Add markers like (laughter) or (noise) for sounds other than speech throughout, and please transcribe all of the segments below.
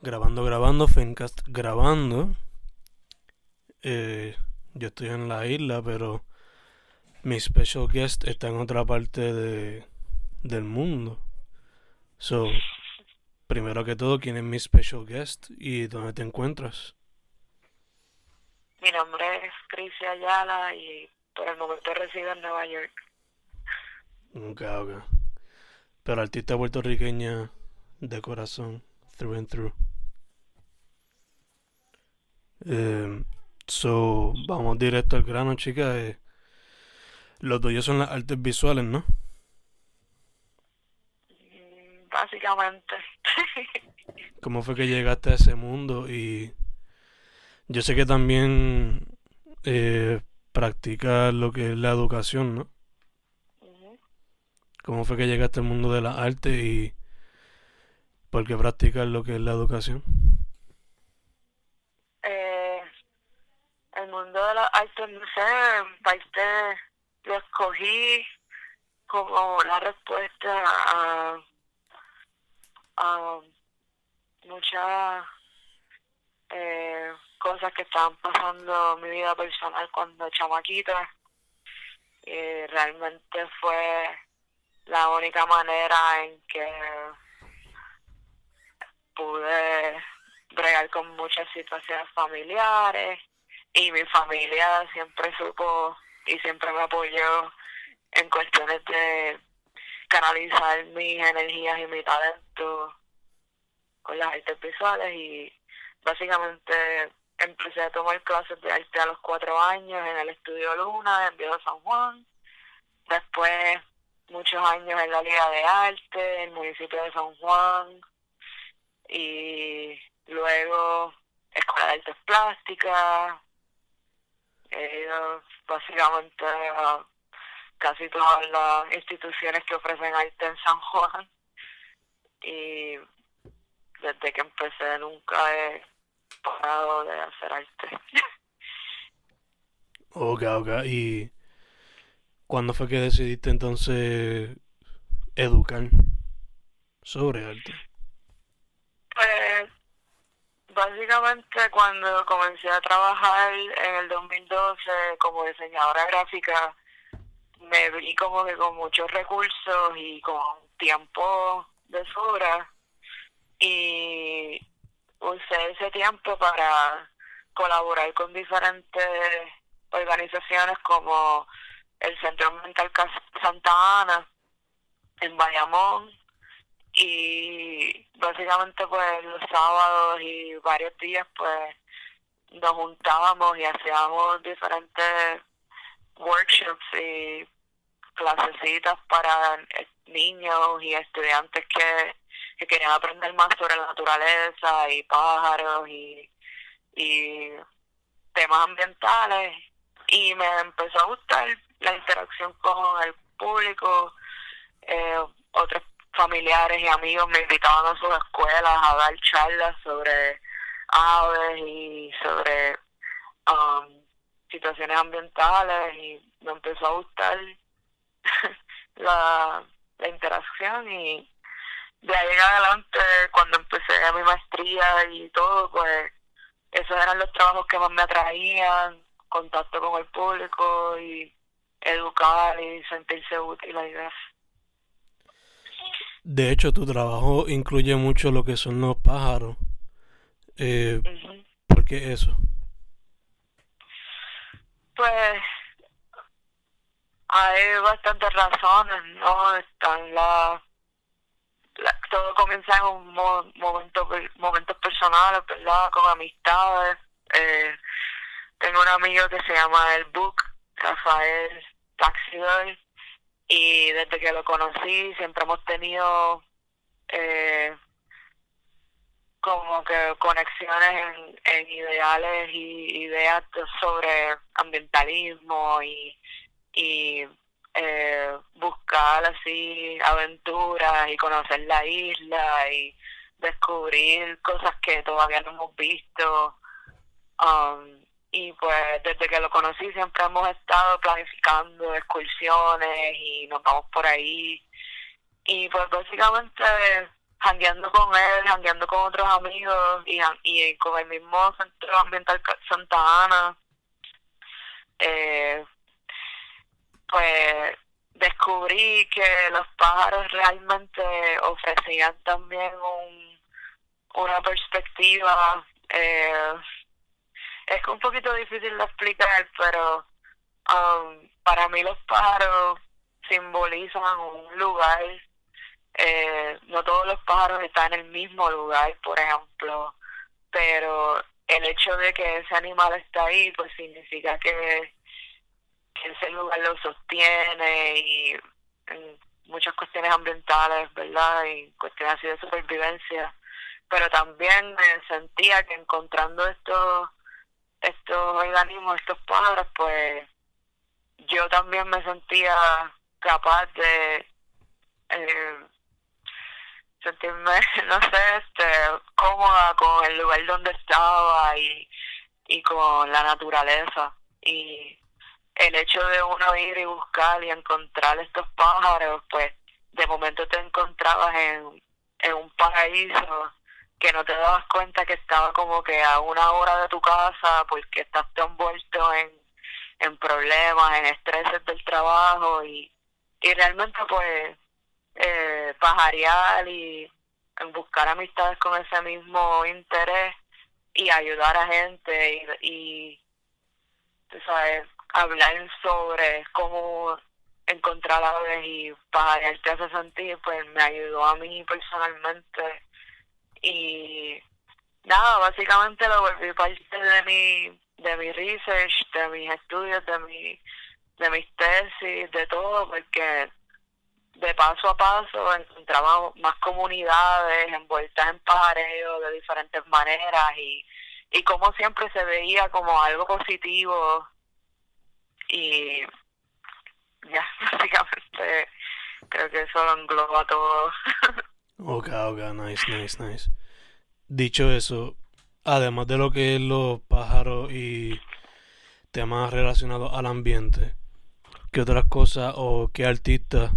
Grabando, grabando, Fencast grabando. Eh, yo estoy en la isla, pero mi special guest está en otra parte de, del mundo. So, primero que todo, ¿quién es mi special guest y dónde te encuentras? Mi nombre es Cris Ayala y por el momento resido en Nueva York. Ok, ok. Pero artista puertorriqueña de corazón, through and through. Eh, so, vamos directo al grano, chicas. Eh, los tuyos son las artes visuales, ¿no? Básicamente. (laughs) ¿Cómo fue que llegaste a ese mundo? Y yo sé que también eh, practicas lo que es la educación, ¿no? ¿Cómo fue que llegaste al mundo de las artes y por qué practicas lo que es la educación? Eh, el mundo de las artes, no sé, en parte lo escogí como la respuesta a, a muchas eh, cosas que estaban pasando en mi vida personal cuando chamaquita. Y realmente fue la única manera en que pude bregar con muchas situaciones familiares y mi familia siempre supo y siempre me apoyó en cuestiones de canalizar mis energías y mi talento con las artes visuales y básicamente empecé a tomar clases de arte a los cuatro años en el Estudio Luna en Viejo San Juan. Después muchos años en la Liga de Arte en el municipio de San Juan. Y luego Escuela de Artes Plásticas he ido básicamente a casi todas las instituciones que ofrecen arte en San Juan y desde que empecé nunca he parado de hacer arte. (laughs) Ok, ok. ¿Y cuándo fue que decidiste entonces educar sobre arte? Pues básicamente cuando comencé a trabajar en el 2012 como diseñadora gráfica, me vi como que con muchos recursos y con tiempo de sobra y usé ese tiempo para colaborar con diferentes organizaciones como el Centro Mental Santa Ana en Bayamón y básicamente pues los sábados y varios días pues nos juntábamos y hacíamos diferentes workshops y clasecitas para niños y estudiantes que, que querían aprender más sobre la naturaleza y pájaros y, y temas ambientales. Y me empezó a gustar la interacción con el público eh, otros familiares y amigos me invitaban a sus escuelas a dar charlas sobre aves y sobre um, situaciones ambientales y me empezó a gustar (laughs) la, interacción y de ahí en adelante cuando empecé mi maestría y todo pues esos eran los trabajos que más me atraían contacto con el público y educar y sentirse útil I guess. De hecho, tu trabajo incluye mucho lo que son los pájaros. Eh, Ujú. ¿Por qué eso? Pues hay bastantes razones, ¿no? Están la, la- todo comienza en un mo- momento, momentos personales, ¿verdad? Con amistades. Eh, tengo un amigo que se llama El Book, Rafael Taxidor, y desde que lo conocí siempre hemos tenido eh, como eh, conexiones en, en ideales y ideas sobre ambientalismo y, y eh, buscar así aventuras y conocer la isla y descubrir cosas que todavía no hemos visto. Um, y pues desde que lo conocí siempre hemos estado planificando excursiones y nos vamos por ahí. Y pues básicamente jangueando con él, jangueando con otros amigos y, y con el mismo Centro Ambiental Santa Ana. Eh, pues descubrí que los pájaros realmente ofrecían también un, una perspectiva eh, es un poquito difícil de explicar pero um, para mí los pájaros simbolizan un lugar eh, no todos los pájaros están en el mismo lugar por ejemplo pero el hecho de que ese animal está ahí pues significa que ese lugar lo sostiene y en muchas cuestiones ambientales, ¿verdad? Y cuestiones así de supervivencia. Pero también me sentía que encontrando estos, estos organismos, estos pájaros, pues yo también me sentía capaz de eh, sentirme, (laughs) no sé, este, cómoda con el lugar donde estaba y, y con la naturaleza. Y el hecho de uno ir y buscar y encontrar estos pájaros, pues de momento te encontrabas en, en un paraíso que no te dabas cuenta que estaba como que a una hora de tu casa porque estás envuelto en, en problemas, en estreses del trabajo y, y realmente pues eh, pajarear y buscar amistades con ese mismo interés y ayudar a gente y, y sabes, hablar sobre cómo encontrar aves y para te hace sentir, pues me ayudó a mí personalmente. Y nada, básicamente lo volví parte de mi, de mi research, de mis estudios, de mi, de mis tesis, de todo, porque de paso a paso encontraba más comunidades envueltas en pajareo de diferentes maneras y, y como siempre se veía como algo positivo y ya, (laughs) básicamente creo que eso lo engloba todo. (laughs) ok, ok, nice, nice, nice. Dicho eso, además de lo que es los pájaros y temas relacionados al ambiente, ¿qué otras cosas o qué artistas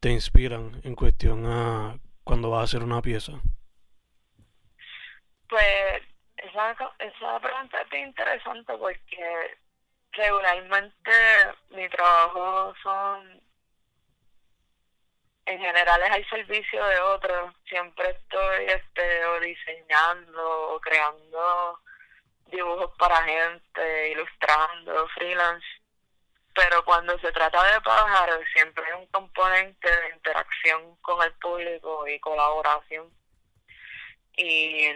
te inspiran en cuestión a cuando vas a hacer una pieza? Pues esa, esa pregunta es interesante porque regularmente mi trabajo son en general es al servicio de otros. Siempre estoy este o diseñando o creando dibujos para gente ilustrando freelance. Pero cuando se trata de pájaros siempre hay un componente de interacción con el público y colaboración. Y,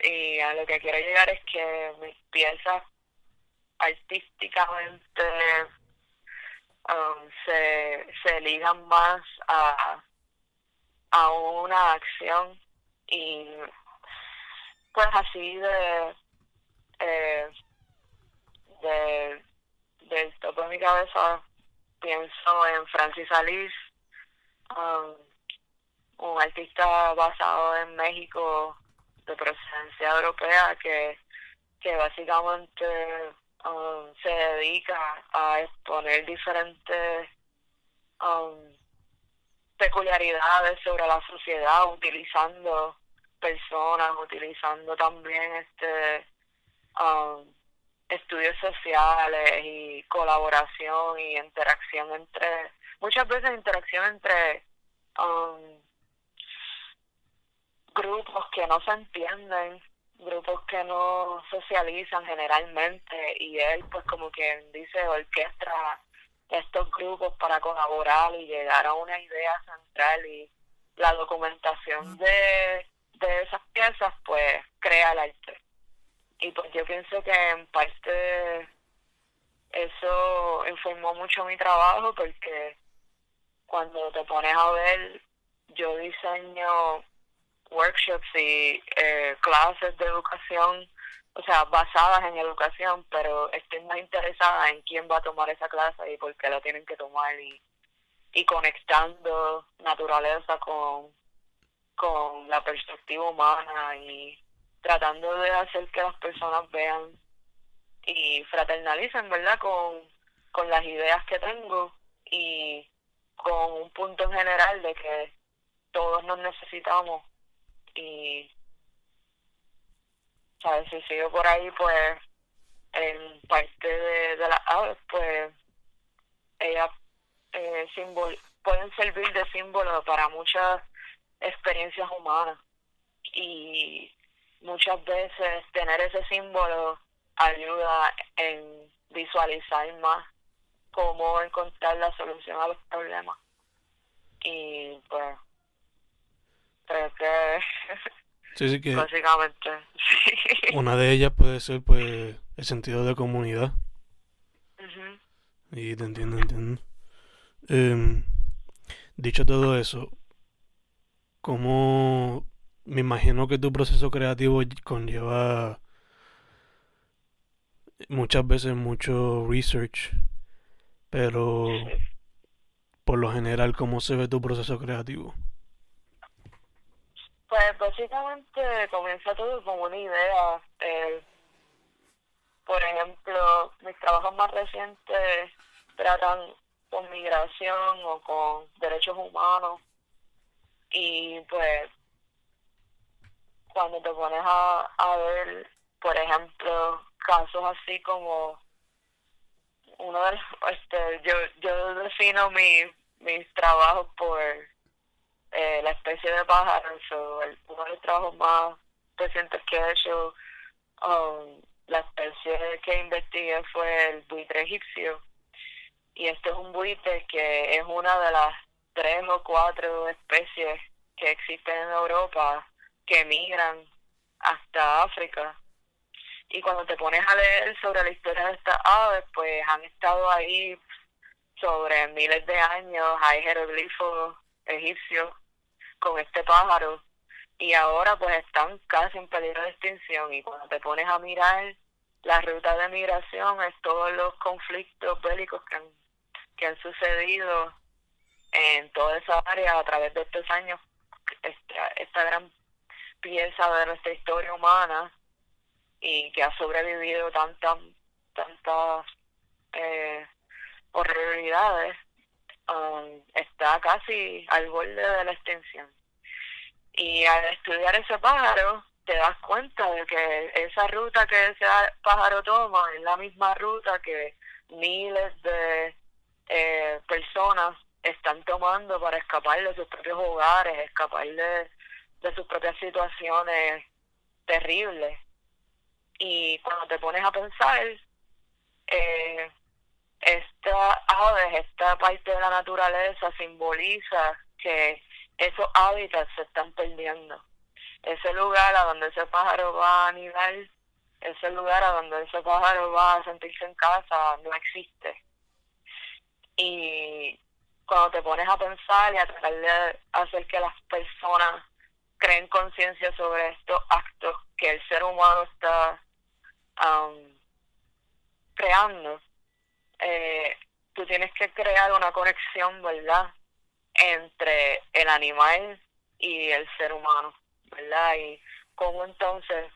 y a lo que quiero llegar es que mis piezas artísticamente um, se, se ligan más a, a una acción y pues así de eh, de del topo de mi cabeza pienso en Francis Alice um, un artista basado en México de procedencia europea que que básicamente Um, se dedica a exponer diferentes um, peculiaridades sobre la sociedad utilizando personas, utilizando también este um, estudios sociales y colaboración y interacción entre, muchas veces interacción entre grupos que no se entienden grupos que no socializan generalmente y él pues como quien dice orquestra estos grupos para colaborar y llegar a una idea central y la documentación de, de esas piezas pues crea el arte. Y pues yo pienso que en parte eso informó mucho mi trabajo porque cuando te pones a ver yo diseño workshops y eh, clases de educación, o sea, basadas en educación, pero estoy más interesada en quién va a tomar esa clase y por qué la tienen que tomar y, y conectando naturaleza con, con la perspectiva humana y tratando de hacer que las personas vean y fraternalicen, ¿verdad? Con, con las ideas que tengo y con un punto en general de que todos nos necesitamos y sabes si sigo por ahí pues en parte de, las aves pues ellas eh, pueden servir de símbolo para muchas experiencias humanas. Y muchas veces tener ese símbolo ayuda en visualizar más cómo encontrar la solución a los problemas. Y pues sí, sí que básicamente sí. una de ellas puede ser pues el sentido de comunidad. Y te entiendo entiendo. Em, dicho todo eso cómo me imagino que tu proceso creativo conlleva muchas veces mucho research pero por lo general cómo se ve tu proceso creativo pues básicamente comienza todo como una idea. Eh, por ejemplo, mis trabajos más recientes tratan con migración o con derechos humanos y pues cuando te pones a, a ver, por ejemplo, casos así como uno de este yo yo defino mi, mis trabajos por eh, la especie de pájaros, o uno de los trabajos más recientes que he hecho, um, la especie que investigué fue el buitre egipcio. Y este es un buitre que es una de las tres o cuatro especies que existen en Europa que migran hasta África. Y cuando te pones a leer sobre la historia de estas aves, pues han estado ahí sobre miles de años, hay jeroglifos egipcios con este pájaro. Y ahora pues están casi en peligro de extinción. Y cuando te pones a mirar la ruta de migración es todos los conflictos bélicos que han, que han sucedido en toda esa área a través de estos años esta, esta gran pieza de nuestra historia humana y que ha sobrevivido tantas tantas eh, horribilidades Um, está casi al borde de la extinción. Y al estudiar ese pájaro, te das cuenta de que esa ruta que ese pájaro toma es la misma ruta que miles de eh, personas están tomando para escapar de sus propios hogares, escapar de, de sus propias situaciones terribles. Y cuando te pones a pensar, eh, esta aves, esta parte de la naturaleza simboliza que esos hábitats se están perdiendo. Ese lugar a donde ese pájaro va a anidar, ese lugar a donde ese pájaro va a sentirse en casa, no existe. Y cuando te pones a pensar y a tratar de hacer que las personas creen conciencia sobre estos actos que el ser humano está um, creando, eh, tú tienes que crear una conexión, ¿verdad? Entre el animal y el ser humano, ¿verdad? Y cómo entonces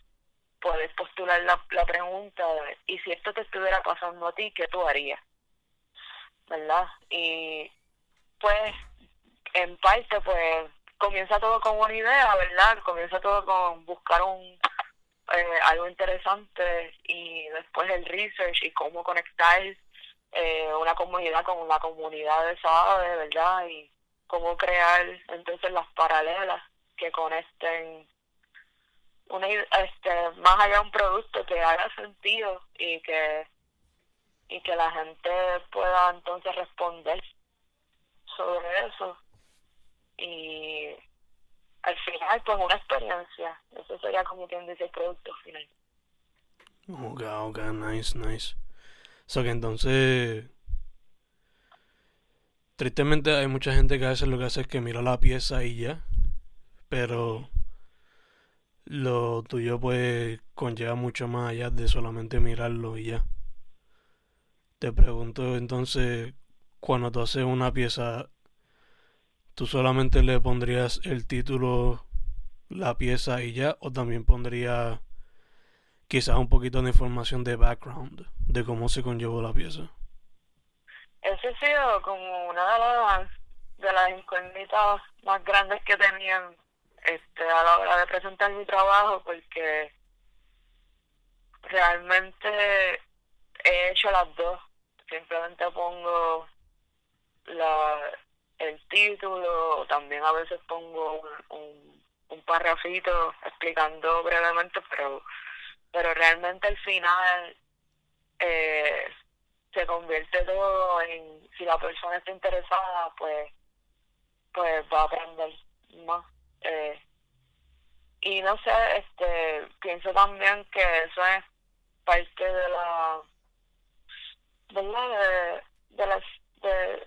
puedes postular la, la pregunta de, ¿y si esto te estuviera pasando a ti, qué tú harías? ¿Verdad? Y pues, en parte, pues, comienza todo con una idea, ¿verdad? Comienza todo con buscar un eh, algo interesante y después el research y cómo conectar eh, una comunidad con una comunidad de esa de ¿verdad? Y cómo crear entonces las paralelas que conecten una, este, más allá de un producto que haga sentido y que y que la gente pueda entonces responder sobre eso. Y al final pues una experiencia. Eso sería como quien dice el producto final. Ok ok nice nice sea que entonces. Tristemente hay mucha gente que a veces lo que hace es que mira la pieza y ya. Pero lo tuyo pues conlleva mucho más allá de solamente mirarlo y ya. Te pregunto entonces, cuando tú haces una pieza, ¿tú solamente le pondrías el título, la pieza y ya? ¿O también pondría quizás un poquito de información de background, de cómo se conllevó la pieza? Ese ha sido como una de las, de las incógnitas más grandes que tenían este, a la hora de presentar mi trabajo, porque realmente he hecho las dos simplemente pongo la el título, también a veces pongo un, un, un parrafito explicando brevemente, pero pero realmente al final eh, se convierte todo en si la persona está interesada pues pues va a aprender más eh, y no sé este pienso también que eso es parte de la ¿verdad? De, de, de,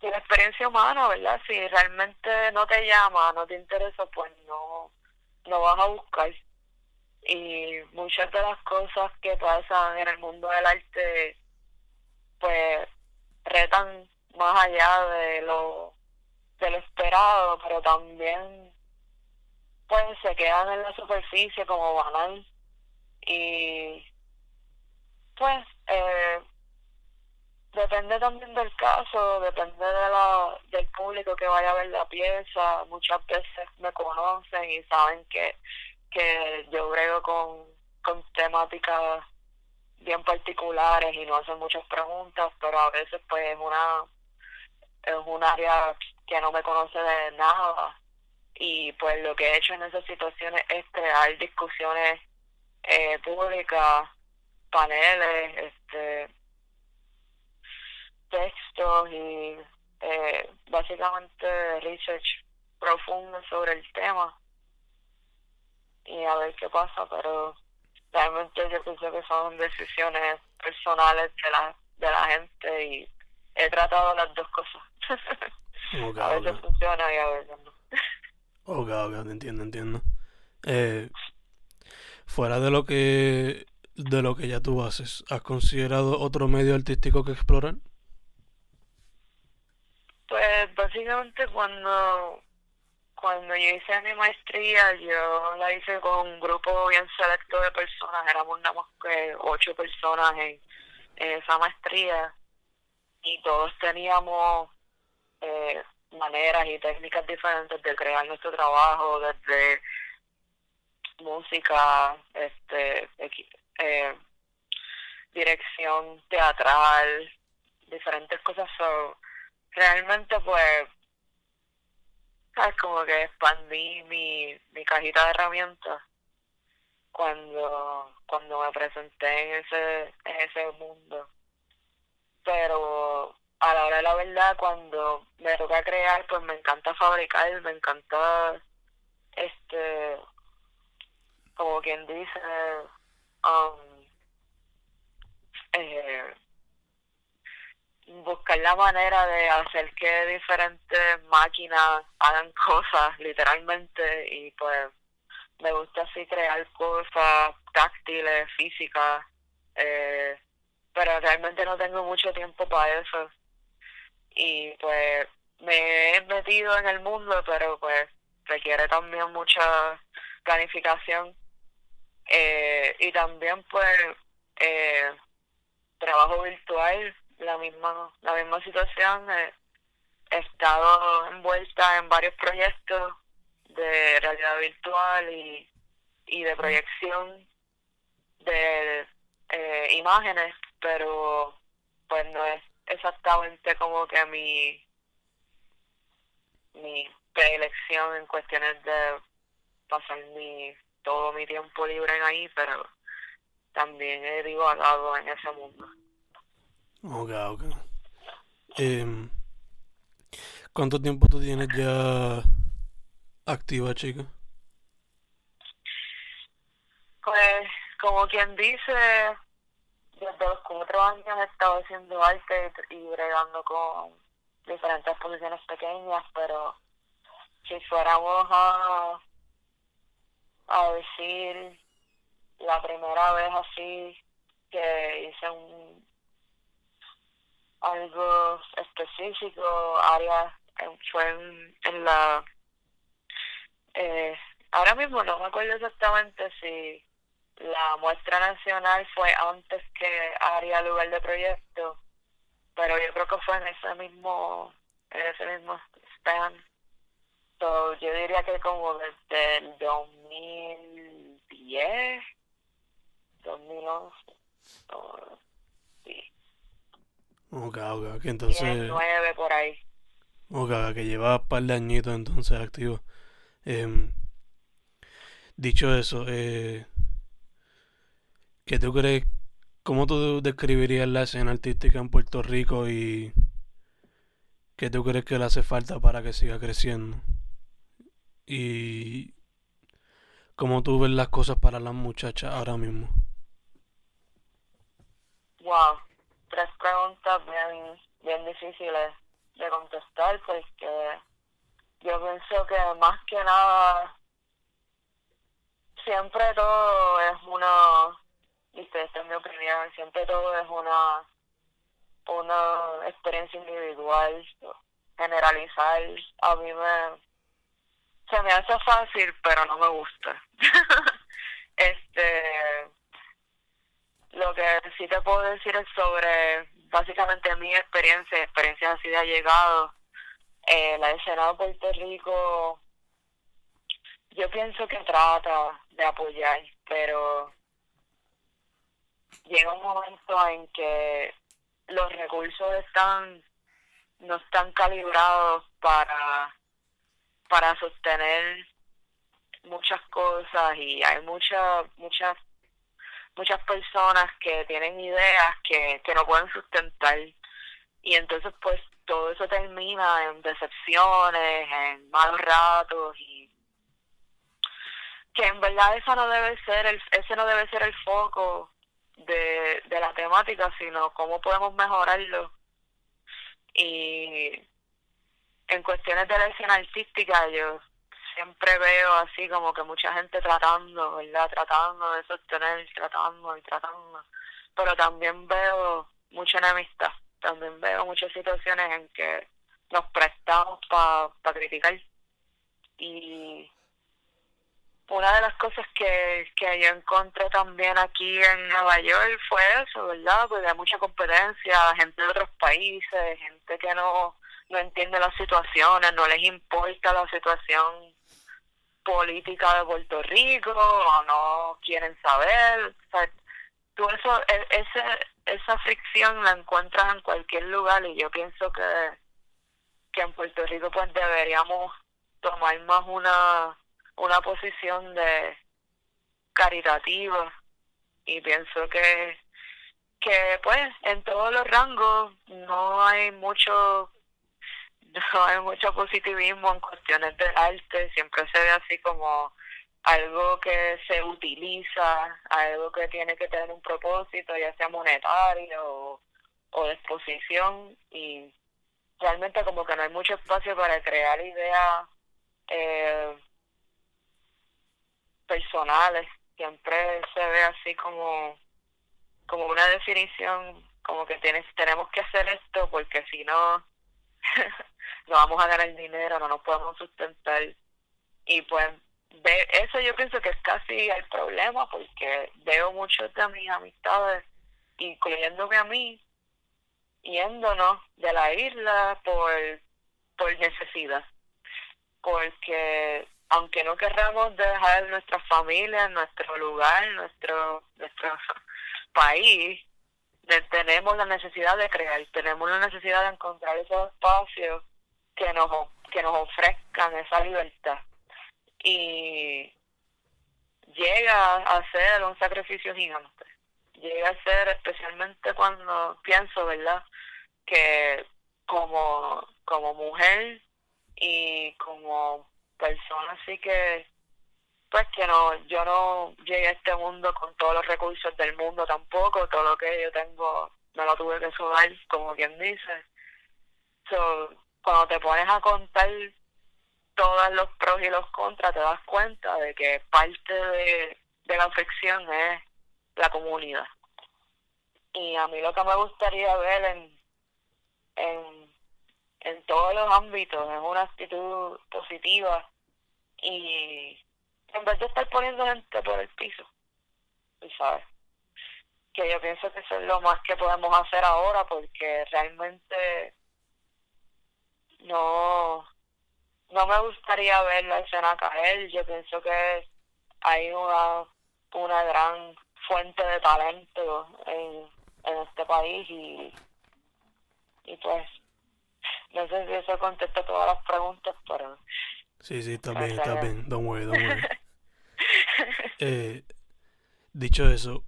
de la experiencia humana, ¿verdad? Si realmente no te llama, no te interesa, pues no, no vas a buscar. Y muchas de las cosas que pasan en el mundo del arte, pues retan más allá de lo, de lo esperado, pero también pues se quedan en la superficie como banal. Y pues eh, Depende también del caso, depende de la, del público que vaya a ver la pieza. Muchas veces me conocen y saben que, que yo brego con, con temáticas bien particulares y no hacen muchas preguntas, pero a veces pues es una es un área que no me conoce de nada. Y pues lo que he hecho en esas situaciones es crear discusiones eh, públicas, paneles, este textos y eh, básicamente research profundo sobre el tema y a ver qué pasa, pero realmente yo pienso que son decisiones personales de la, de la gente y he tratado las dos cosas. (laughs) a veces funciona y a veces no. ok, ok, entiendo, entiendo. Eh, fuera de lo que de lo que ya tú haces, ¿has considerado otro medio artístico que explorar? Pues básicamente cuando cuando yo hice mi maestría, yo la hice con un grupo bien selecto de personas, éramos nada más que ocho personas en, esa maestría y todos teníamos eh, maneras y técnicas diferentes de crear nuestro trabajo, desde música, este, eh, dirección teatral, diferentes cosas. So, realmente pues es como que expandí mi, mi cajita de herramientas cuando cuando me presenté en ese en ese mundo. Pero a la hora de la verdad cuando me toca crear pues me encanta fabricar me encanta este como quien dice um, eh, buscar la manera de hacer que diferentes máquinas hagan cosas literalmente y pues me gusta así crear cosas táctiles, físicas, eh, pero realmente no tengo mucho tiempo para eso. Y pues me he metido en el mundo pero pues requiere también mucha planificación. Eh, y también pues eh, trabajo virtual la misma, la misma situación. he estado envuelta en varios proyectos de realidad virtual y, y de proyección de eh, imágenes, pero pues no es exactamente como que mi mi preelección en cuestiones de pasar mi todo mi tiempo libre en ahí, pero también he divagado en ese mundo. Ok, ok. Eh, ¿Cuánto tiempo tú tienes ya activa, chica? Pues, como quien dice, desde los cuatro años he estado haciendo arte y bregando con diferentes posiciones pequeñas, pero si fuéramos a, a decir la primera vez así que hice un algo específico, área fue en, en la eh, ahora mismo no me acuerdo exactamente si la muestra nacional fue antes que área lugar de proyecto, pero yo creo que fue en ese mismo, en ese mismo span. So, yo diría que como desde el 2010, 2011, sí. Ok, ok, que entonces... nueve por ahí. Ok, que lleva un par de añitos entonces activo. Eh, dicho eso, eh, ¿qué tú crees? ¿Cómo tú describirías la escena artística en Puerto Rico y qué tú crees que le hace falta para que siga creciendo? Y cómo tú ves las cosas para las muchachas ahora mismo. Wow, tres preguntas bien, bien difíciles de contestar porque yo pienso que más que nada siempre todo es una esta es mi opinión siempre todo es una una experiencia individual generalizar. A mí me se me hace fácil pero no me gusta. (laughs) Este lo que sí te puedo decir es sobre básicamente mi experiencia experiencias así de llegado eh, la escena de Puerto Rico, yo pienso que trata de apoyar, pero llega un momento en que los recursos están no están calibrados para para sostener muchas cosas y hay muchas muchas muchas personas que tienen ideas que, que no pueden sustentar y entonces pues todo eso termina en decepciones, en malos ratos y que en verdad esa no debe ser el, ese no debe ser el foco de, de la temática, sino cómo podemos mejorarlo. Y en cuestiones de la escena artística yo siempre veo así como que mucha gente tratando, ¿verdad? Tratando de sostener, tratando y tratando. Pero también veo mucha enemistad también veo muchas situaciones en que nos prestamos para pa criticar. Y una de las cosas que, que yo encontré también aquí en Nueva York fue eso, ¿verdad? Pues hay mucha competencia, gente de otros países, gente que no, no entiende las situaciones, no les importa la situación política de Puerto Rico o no quieren saber. O sea, tú eso, e, ese, esa fricción la encuentras en cualquier lugar y yo pienso que, que en Puerto Rico pues deberíamos tomar más una, una posición de caritativa y pienso que que pues en todos los rangos no hay mucho (laughs) no hay mucho positivismo en cuestiones de arte siempre se ve así como algo que se utiliza, algo que tiene que tener un propósito, ya sea monetario o, de exposición, y realmente como que no hay mucho espacio para crear ideas eh, personales, siempre se ve así como, como una definición, como que tienes, tenemos que hacer esto porque si no, (laughs) no vamos a ganar dinero, no nos podemos sustentar, y pues de eso yo pienso que es casi el problema porque veo muchos de mis amistades, incluyéndome a mí, yéndonos de la isla por, por necesidad. Porque aunque no querramos dejar nuestra familia, nuestro lugar, nuestro, nuestro (laughs) país, tenemos la necesidad de crear, tenemos la necesidad de encontrar esos espacios que nos, que nos ofrezcan esa libertad y llega a ser un sacrificio gigante. Llega a ser especialmente cuando pienso, ¿verdad? Que como, como mujer y como persona así que pues que no yo no llegué a este mundo con todos los recursos del mundo tampoco todo lo que yo tengo no lo tuve que sudar como quien dice so, cuando te pones a contar todos los pros y los contras, te das cuenta de que parte de, de la afección es la comunidad. Y a mí lo que me gustaría ver en, en, en todos los ámbitos es una actitud positiva y en vez de estar poniendo gente por el piso, ¿sabes? Que yo pienso que eso es lo más que podemos hacer ahora porque realmente no no me gustaría ver la escena caer. Yo pienso que hay una, una gran fuente de talento en, en este país y, y pues no sé si eso contesta todas las preguntas, pero... Sí, sí, está bien, está bien. Don't worry, don't worry. (laughs) eh, dicho eso,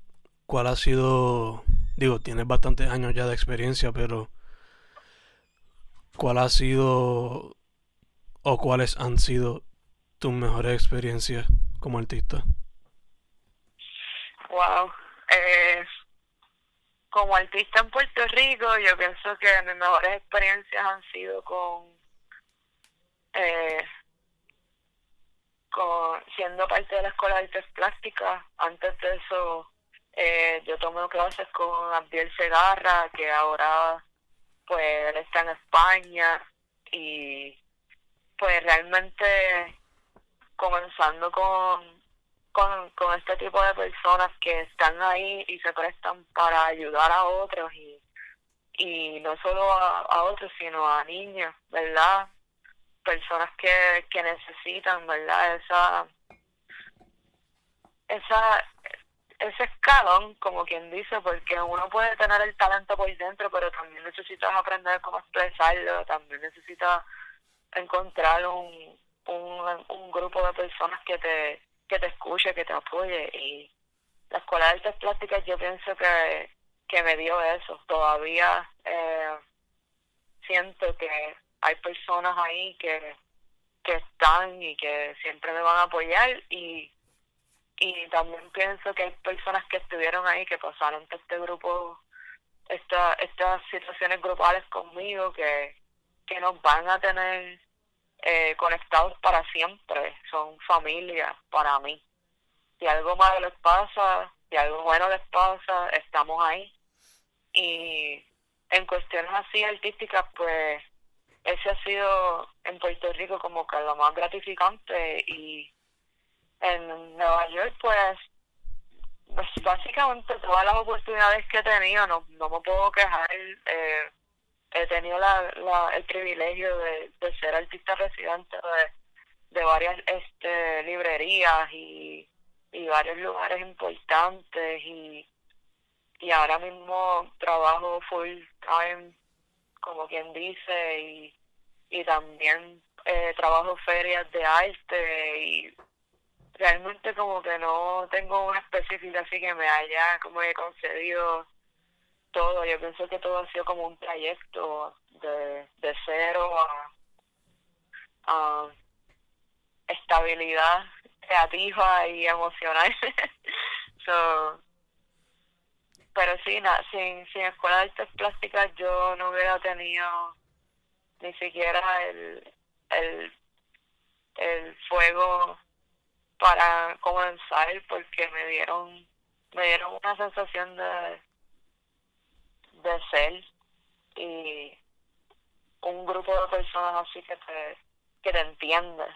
¿cuál ha sido, digo, tienes bastantes años ya de experiencia, pero ¿cuál ha sido o cuáles han sido tus mejores experiencias como artista? Wow. Eh, como artista en Puerto Rico, yo pienso que mis mejores experiencias han sido con, eh, con siendo parte de la Escuela de Artes Plásticas. Antes de eso, eh, yo tomé clases con Abdiel Segarra, que ahora pues él está en España y pues realmente comenzando con, con, este tipo de personas que están ahí y se prestan para ayudar a otros y, y no solo a, a otros sino a niños, ¿verdad? Personas que, que necesitan, ¿verdad? Esa, esa, ese escalón, como quien dice, porque uno puede tener el talento por dentro, pero también necesitas aprender cómo expresarlo, también necesitas encontrar un, un, un grupo de personas que te, que te escuche, que te apoye. Y la Escuela de Artes Plásticas yo pienso que, que me dio eso. Todavía eh, siento que hay personas ahí que, que están y que siempre me van a apoyar y y también pienso que hay personas que estuvieron ahí que pasaron por este grupo esta, estas situaciones grupales conmigo que, que nos van a tener eh, conectados para siempre, son familia para mí. Si algo malo les pasa, si algo bueno les pasa, estamos ahí. Y en cuestiones así artísticas, pues ese ha sido en Puerto Rico como que lo más gratificante y en Nueva York pues, pues básicamente todas las oportunidades que he tenido no, no me puedo quejar eh, he tenido la, la, el privilegio de, de ser artista residente de, de varias este, librerías y, y varios lugares importantes y, y ahora mismo trabajo full time como quien dice y, y también eh, trabajo ferias de arte y realmente como que no tengo una específica así que me haya como he concedido todo, yo pienso que todo ha sido como un trayecto de, de cero a, a estabilidad creativa y emocional. (laughs) so, pero sí, sin, sin escuela de artes plásticas yo no hubiera tenido ni siquiera el, el, el fuego para comenzar porque me dieron me dieron una sensación de de ser y un grupo de personas así que te, que te entiende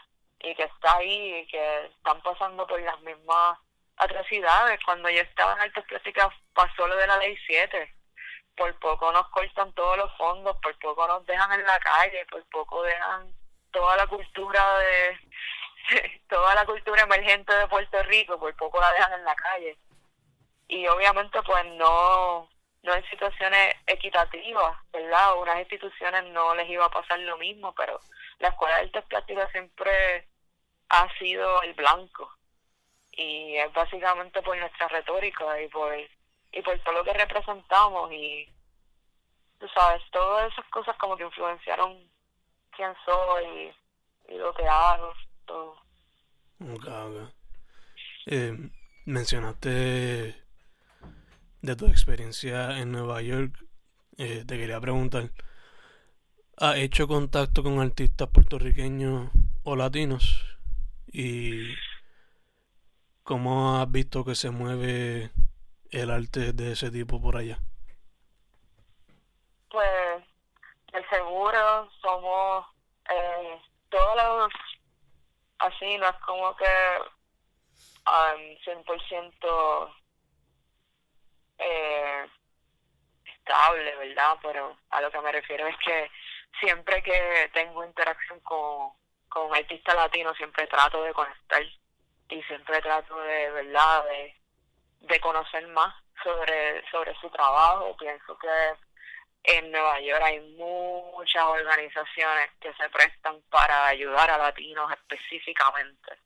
y que está ahí y que están pasando por las mismas atrocidades. Cuando yo estaba en Artes Plásticas pasó lo de la ley 7. Por poco nos cortan todos los fondos, por poco nos dejan en la calle, por poco dejan toda la cultura de (laughs) toda la cultura emergente de Puerto Rico, por poco la dejan en la calle. Y obviamente pues no no en situaciones equitativas, ¿verdad? Unas instituciones no les iba a pasar lo mismo, pero la Escuela de Artes Plásticas siempre ha sido el blanco. Y es básicamente por nuestra retórica y por, y por todo lo que representamos y, tú sabes, todas esas cosas como que influenciaron quién soy y, lo que hago, todo. Eh, mencionaste de tu experiencia en Nueva York, eh, te quería preguntar, ¿has hecho contacto con artistas puertorriqueños o latinos? ¿Y cómo has visto que se mueve el arte de ese tipo por allá? Pues, de seguro somos eh, todos los así, no es como que um, 100% eh, estable, ¿verdad? Pero a lo que me refiero es que siempre que tengo interacción con, con artistas latinos, siempre trato de conectar y siempre trato de, ¿verdad?, de, de conocer más sobre, sobre su trabajo. Pienso que en Nueva York hay muchas organizaciones que se prestan para ayudar a latinos específicamente.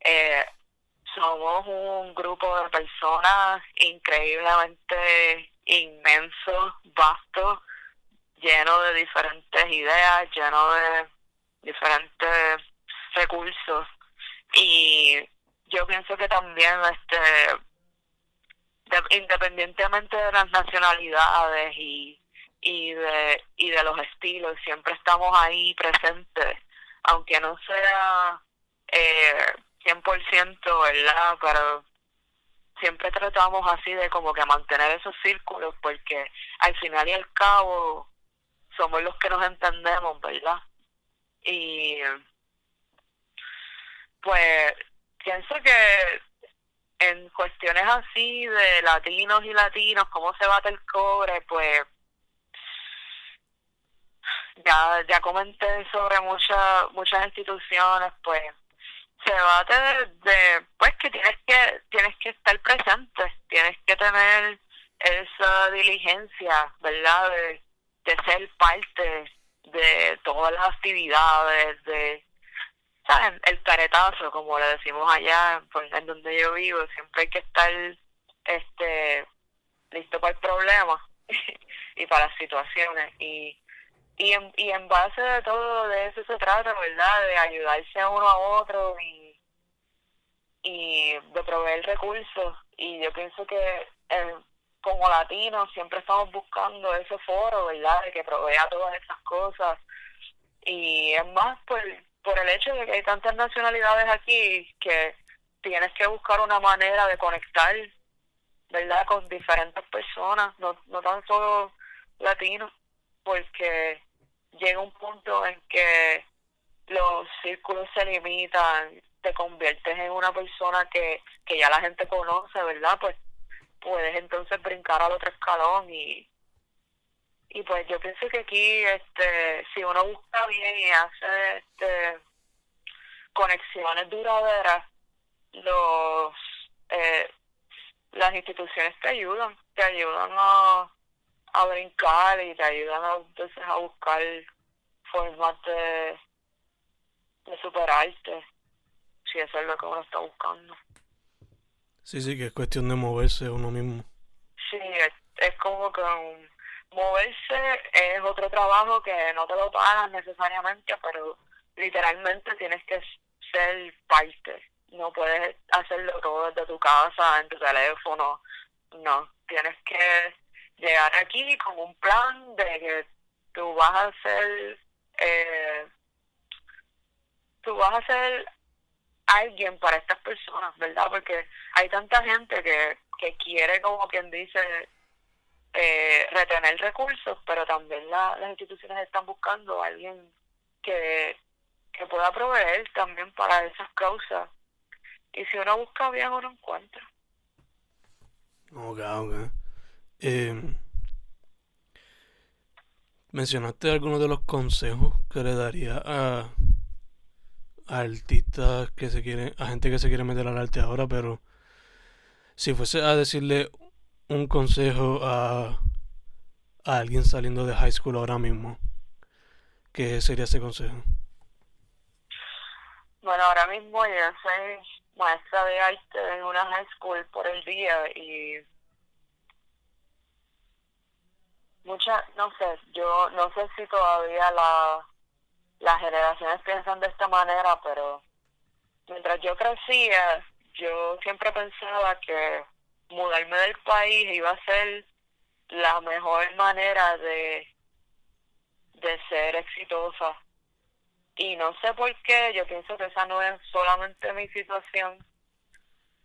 Eh, somos un grupo de personas increíblemente inmenso, vasto, lleno de diferentes ideas, lleno de diferentes recursos. Y yo pienso que también este independientemente de las nacionalidades y, y de y de los estilos siempre estamos ahí presentes aunque no sea eh, 100% verdad pero siempre tratamos así de como que mantener esos círculos porque al final y al cabo somos los que nos entendemos verdad y pues pienso que en cuestiones así de latinos y latinos, cómo se bate el cobre, pues ya ya comenté sobre muchas muchas instituciones, pues se bate de, pues que tienes que tienes que estar presente, tienes que tener esa diligencia, ¿verdad? De, de ser parte de todas las actividades, de el caretazo, como le decimos allá, pues, en donde yo vivo, siempre hay que estar este listo para el problema (laughs) y para las situaciones. Y, y, en, y en base de todo de eso se trata, ¿verdad? De ayudarse a uno a otro y, y de proveer recursos. Y yo pienso que eh, como latinos siempre estamos buscando ese foro, ¿verdad? De que provea todas esas cosas. Y es más, pues por el hecho de que hay tantas nacionalidades aquí que tienes que buscar una manera de conectar, ¿verdad?, con diferentes personas, no, no tan solo latinos, porque llega un punto en que los círculos se limitan, te conviertes en una persona que, que ya la gente conoce, ¿verdad? Pues puedes entonces brincar al otro escalón y, y pues yo pienso que aquí este si uno busca bien y hace este conexiones duraderas los eh, las instituciones te ayudan te ayudan a, a brincar y te ayudan a, entonces a buscar formas de, de superarte si eso es lo que uno está buscando sí sí que es cuestión de moverse uno mismo sí es, es como que un, moverse es otro trabajo que no te lo pagan necesariamente, pero literalmente tienes que ser parte. No puedes hacerlo todo desde tu casa, en tu teléfono. No, tienes que llegar aquí con un plan de que tú vas a ser, eh, tú vas a ser alguien para estas personas, ¿verdad? Porque hay tanta gente que, que quiere, como quien dice, eh, retener recursos, pero también las instituciones están buscando a alguien que, que pueda proveer también para esas causas. Y si uno busca bien, uno encuentra. Ok, ok. Eh, mencionaste algunos de los consejos que le daría a, a artistas que se quieren, a gente que se quiere meter al arte ahora, pero si fuese a decirle un consejo a, a alguien saliendo de high school ahora mismo, ¿qué sería ese consejo? Bueno, ahora mismo yo soy maestra de arte en una high school por el día y muchas, no sé, yo no sé si todavía la, las generaciones piensan de esta manera, pero mientras yo crecía, yo siempre pensaba que mudarme del país iba a ser la mejor manera de, de ser exitosa Y no sé por qué, yo pienso que esa no es solamente mi situación.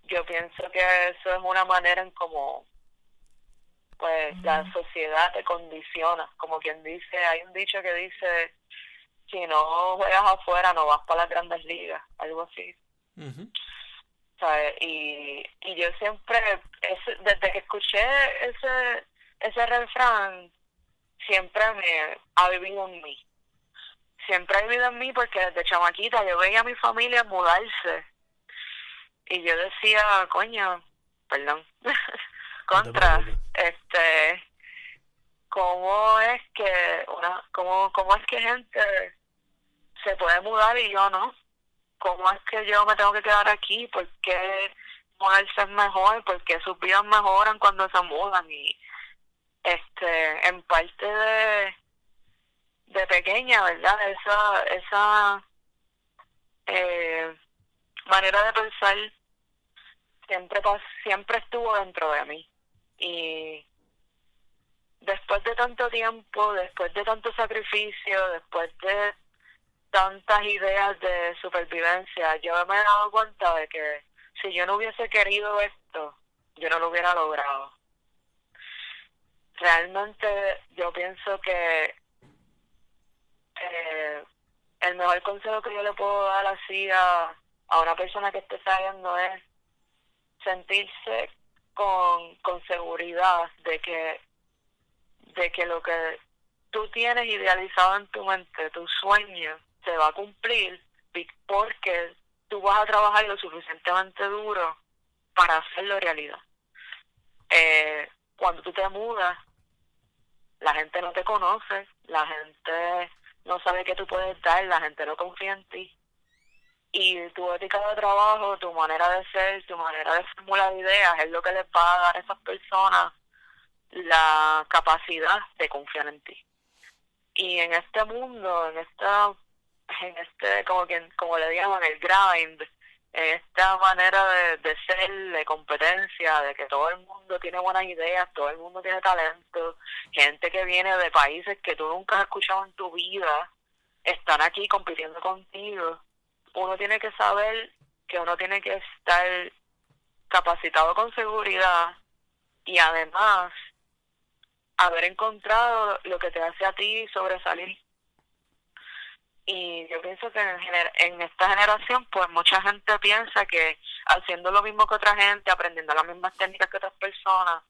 Yo pienso que eso es una manera en como pues la sociedad te condiciona, como quien dice, hay un dicho que dice, si no juegas afuera no vas para las grandes ligas, algo así. ¿Sabes? Y, y yo siempre, desde que escuché ese, ese refrán, siempre me ha vivido en mí. Siempre ha vivido en mí porque desde chamaquita yo veía a mi familia mudarse. Y yo decía, coño, perdón, (laughs) contra, este, ¿cómo es que una, cómo, cómo es que gente se puede mudar y yo no? ¿Cómo es que yo me tengo que quedar aquí? ¿Por qué mudarse es mejor? ¿Por qué sus vidas mejoran cuando se mudan? Y este, en parte de, de pequeña, ¿verdad? Esa, esa eh, manera de pensar siempre, siempre estuvo dentro de mí. Y después de tanto tiempo, después de tanto sacrificio, después de tantas ideas de supervivencia, yo me he dado cuenta de que si yo no hubiese querido esto, yo no lo hubiera logrado. Realmente yo pienso que eh, el mejor consejo que yo le puedo dar así a, a una persona que esté saliendo es sentirse con, con seguridad de que de que lo que tú tienes idealizado en tu mente, tu sueño, se va a cumplir porque tú vas a trabajar lo suficientemente duro para hacerlo realidad. Eh, cuando tú te mudas, la gente no te conoce, la gente no sabe qué tú puedes dar, la gente no confía en ti y tu ética de trabajo, tu manera de ser, tu manera de formular ideas es lo que les va a dar a esas personas la capacidad de confiar en ti. Y en este mundo, en esta, en este, como quien, como le llaman, el grind, en esta manera de, de ser, de competencia, de que todo el mundo tiene buenas ideas, todo el mundo tiene talento, gente que viene de países que tú nunca has escuchado en tu vida, están aquí compitiendo contigo uno tiene que saber que uno tiene que estar capacitado con seguridad y además haber encontrado lo que te hace a ti sobresalir. Y yo pienso que en, en esta generación, pues mucha gente piensa que haciendo lo mismo que otra gente, aprendiendo las mismas técnicas que otras personas,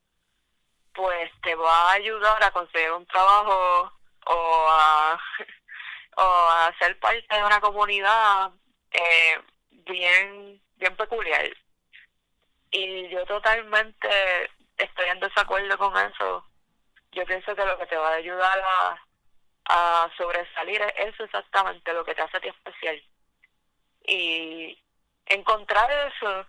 pues te va a ayudar a conseguir un trabajo o a, (laughs) o a ser parte de una comunidad eh, bien, bien peculiar. Y yo totalmente estoy en desacuerdo con eso. Yo pienso que lo que te va a ayudar a, a sobresalir es eso exactamente, lo que te hace a ti especial. Y encontrar eso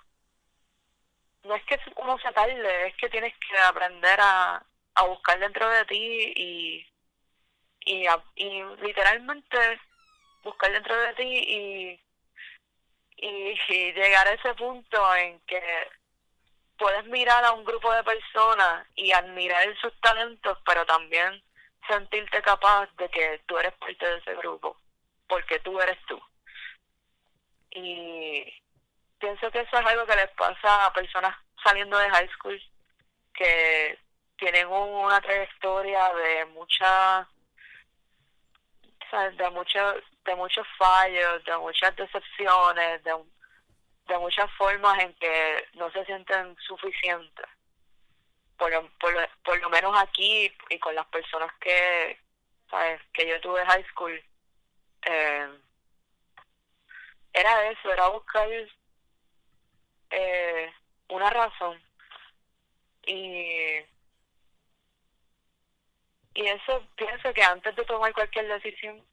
no es que uno se tarde, es que tienes que aprender a, a buscar dentro de ti y, y, y literalmente buscar dentro de ti y y, llegar a ese punto en que puedes mirar a un grupo de personas y admirar sus talentos, pero también sentirte capaz de que tú eres parte de ese grupo, porque tú eres tú. Y pienso que eso es algo que les pasa a personas saliendo de high school, que tienen una trayectoria de mucha de mucho de muchos fallos, de muchas decepciones, de, de muchas formas en que no se sienten suficientes. Por, por, por lo menos aquí y con las personas que, ¿sabes? que yo tuve high school, eh, era eso, era buscar eh, una razón. Y, y eso pienso que antes de tomar cualquier decisión,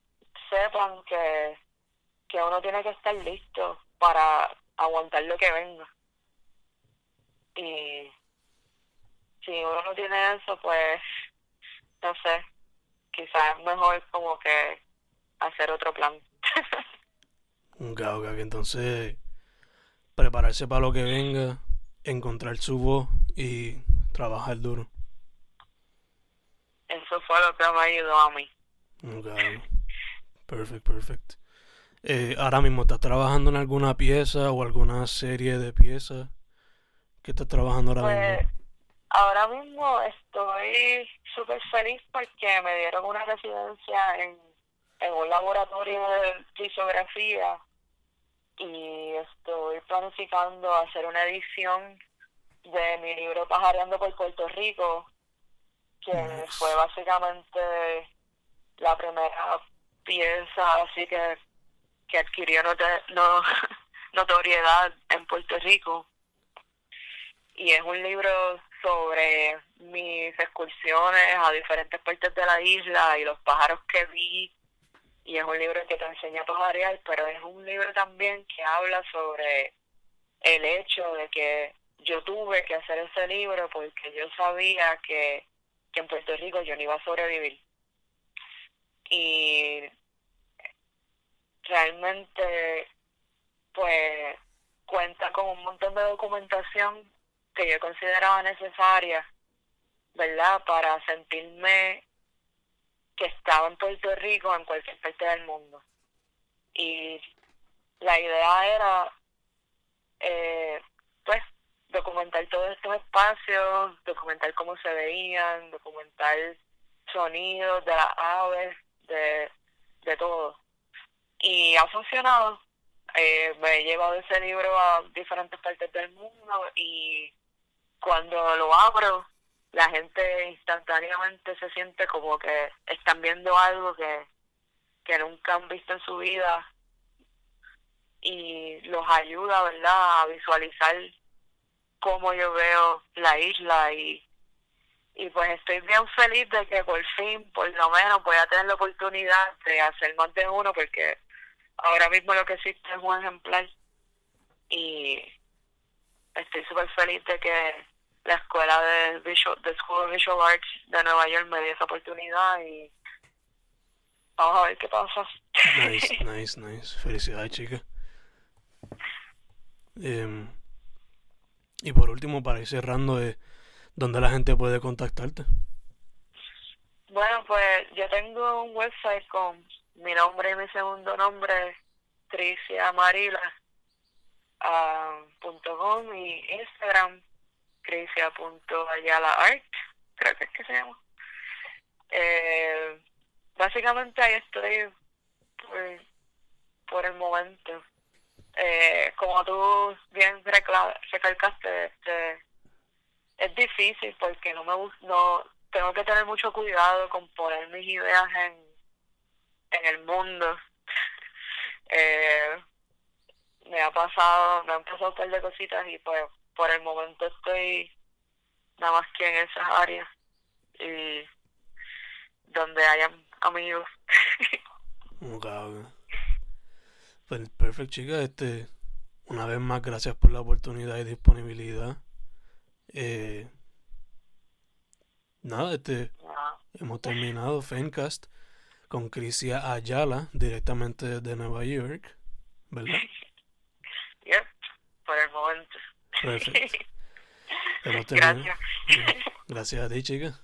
sepan que, que uno tiene que estar listo para aguantar lo que venga. Y si uno no tiene eso, pues, no sé, quizás es mejor como que hacer otro plan. (laughs) ok, que entonces prepararse para lo que venga, encontrar su voz y trabajar duro. Eso fue lo que me ayudó a mí. Okay. Perfect, perfect. Eh, ahora mismo, ¿estás trabajando en alguna pieza o alguna serie de piezas? ¿Qué estás trabajando ahora Pues mismo? ahora mismo estoy súper feliz porque me dieron una residencia en, en un laboratorio de fisiografía y estoy planificando hacer una edición de mi libro Pajareando por Puerto Rico, que Nice. fue básicamente la primera pieza así que, que adquirió no, (laughs) notoriedad en Puerto Rico. Y es un libro sobre mis excursiones a diferentes partes de la isla y los pájaros que vi. Y es un libro que te enseña a pajarear, pero es un libro también que habla sobre el hecho de que yo tuve que hacer ese libro porque yo sabía que, que en Puerto Rico yo no iba a sobrevivir. Y realmente, pues, cuenta con un montón de documentación que yo consideraba necesaria, ¿verdad? Para sentirme que estaba en Puerto Rico en cualquier parte del mundo. Y la idea era, eh, pues, documentar todos estos espacios, documentar cómo se veían, documentar sonidos de las aves, de, todo. Y ha funcionado. Eh, me he llevado ese libro a diferentes partes del mundo y cuando lo abro, la gente instantáneamente se siente como que están viendo algo que, que nunca han visto en su vida y los ayuda, ¿verdad?, a visualizar cómo yo veo la isla y, y pues estoy bien feliz de que por fin, por lo menos, voy a tener la oportunidad de hacer más de uno porque ahora mismo lo que existe es un ejemplar y estoy súper feliz de que la escuela de Visual, de School of Visual Arts de Nueva York me dio esa oportunidad y vamos a ver qué pasa. Nice, (laughs) nice, nice. Felicidades, chica. Em, y por último, para ir cerrando, eh, ¿dónde la gente puede contactarte? Bueno, pues yo tengo un website con mi nombre y mi segundo nombre, Tricia Marila, ah, punto com y Instagram, Crisia.ayalaart, creo que es que se llama. Eh, básicamente ahí estoy por, por el momento. Eh, como tú bien recalcaste, este, es difícil porque no me no tengo que tener mucho cuidado con poner mis ideas en, en el mundo. eh, me ha pasado, me han pasado un par de cositas y pues por el momento estoy nada más que en esas áreas y donde hayan amigos. (laughs) Ok. Pues, perfecto, chica. Este, una vez más, gracias por la oportunidad y disponibilidad. Eh, nada, este, hemos terminado Fencast con Crisia Ayala, directamente desde Nueva York, ¿verdad? (laughs) Yep, por el momento. Perfecto. (laughs) Hemos terminado. Gracias. Gracias a ti, chica.